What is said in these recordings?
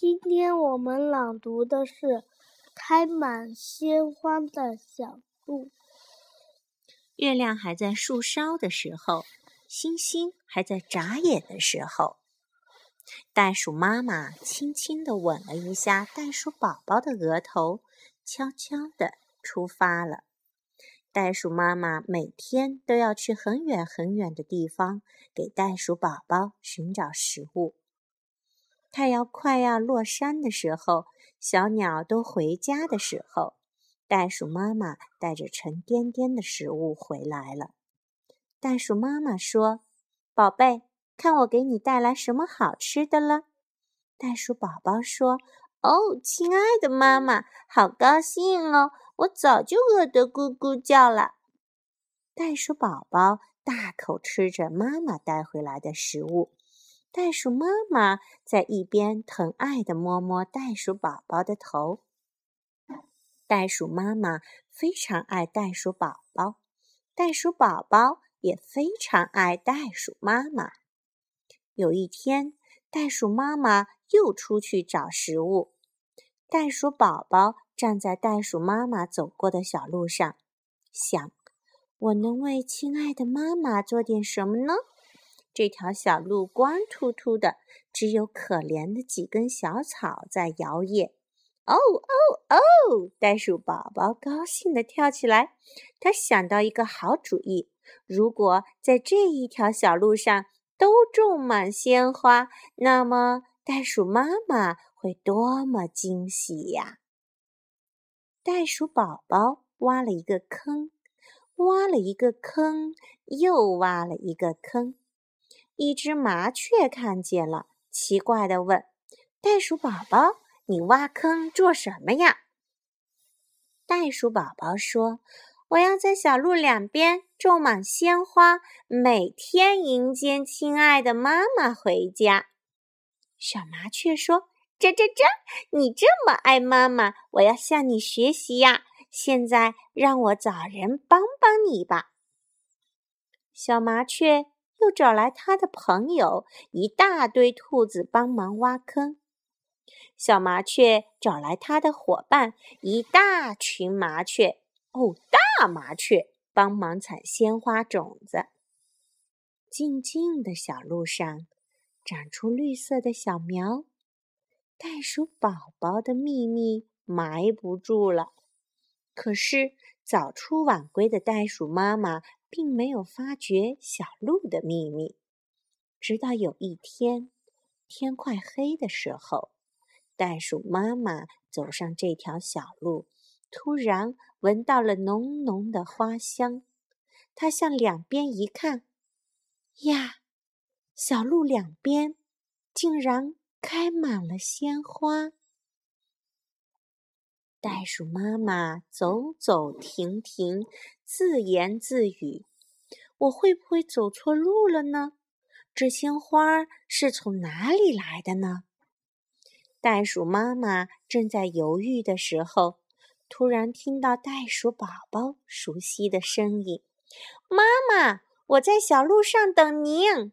今天我们朗读的是《开满鲜花的小路》。月亮还在树梢的时候，星星还在眨眼的时候，袋鼠妈妈轻轻地吻了一下袋鼠宝宝的额头，悄悄地出发了。袋鼠妈妈每天都要去很远很远的地方，给袋鼠宝宝寻找食物。太阳快要落山的时候，小鸟都回家的时候，袋鼠妈妈带着沉甸甸的食物回来了。袋鼠妈妈说：“宝贝，看我给你带来什么好吃的了。”袋鼠宝宝说：“哦，亲爱的妈妈，好高兴哦！”我早就饿得咕咕叫了。袋鼠宝宝大口吃着妈妈带回来的食物，袋鼠妈妈在一边疼爱地摸摸袋鼠宝宝的头。袋鼠妈妈非常爱袋鼠宝宝，袋鼠宝宝也非常爱袋鼠妈妈。有一天，袋鼠妈妈又出去找食物，袋鼠宝宝。站在袋鼠妈妈走过的小路上，想：我能为亲爱的妈妈做点什么呢？这条小路光秃秃的，只有可怜的几根小草在摇曳。哦哦哦！袋鼠宝宝高兴地跳起来，他想到一个好主意：如果在这一条小路上都种满鲜花，那么袋鼠妈妈会多么惊喜呀！袋鼠宝宝挖了一个坑，挖了一个坑，又挖了一个坑。一只麻雀看见了，奇怪地问：“袋鼠宝宝，你挖坑做什么呀？”袋鼠宝宝说：“我要在小路两边种满鲜花，每天迎接亲爱的妈妈回家。”小麻雀说。喳喳喳！你这么爱妈妈，我要向你学习呀！现在让我找人帮帮你吧。小麻雀又找来他的朋友，一大堆兔子帮忙挖坑。小麻雀找来他的伙伴，一大群麻雀哦，大麻雀帮忙采鲜花种子。静静的小路上，长出绿色的小苗。袋鼠宝宝的秘密埋不住了，可是早出晚归的袋鼠妈妈并没有发觉小鹿的秘密。直到有一天，天快黑的时候，袋鼠妈妈走上这条小路，突然闻到了浓浓的花香。她向两边一看，呀，小路两边竟然……开满了鲜花，袋鼠妈妈走走停停，自言自语：“我会不会走错路了呢？这鲜花是从哪里来的呢？”袋鼠妈妈正在犹豫的时候，突然听到袋鼠宝宝熟悉的声音：“妈妈，我在小路上等您。”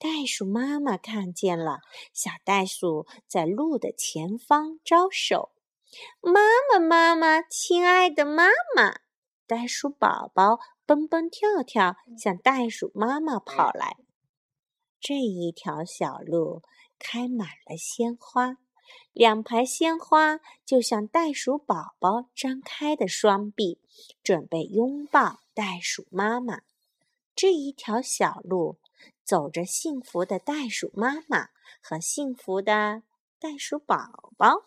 袋鼠妈妈看见了，小袋鼠在路的前方招手：“妈妈，妈妈，亲爱的妈妈！”袋鼠宝宝蹦蹦跳跳向袋鼠妈妈跑来。这一条小路开满了鲜花，两排鲜花就像袋鼠宝宝张开的双臂，准备拥抱袋鼠妈妈。这一条小路。走着幸福的袋鼠妈妈和幸福的袋鼠宝宝。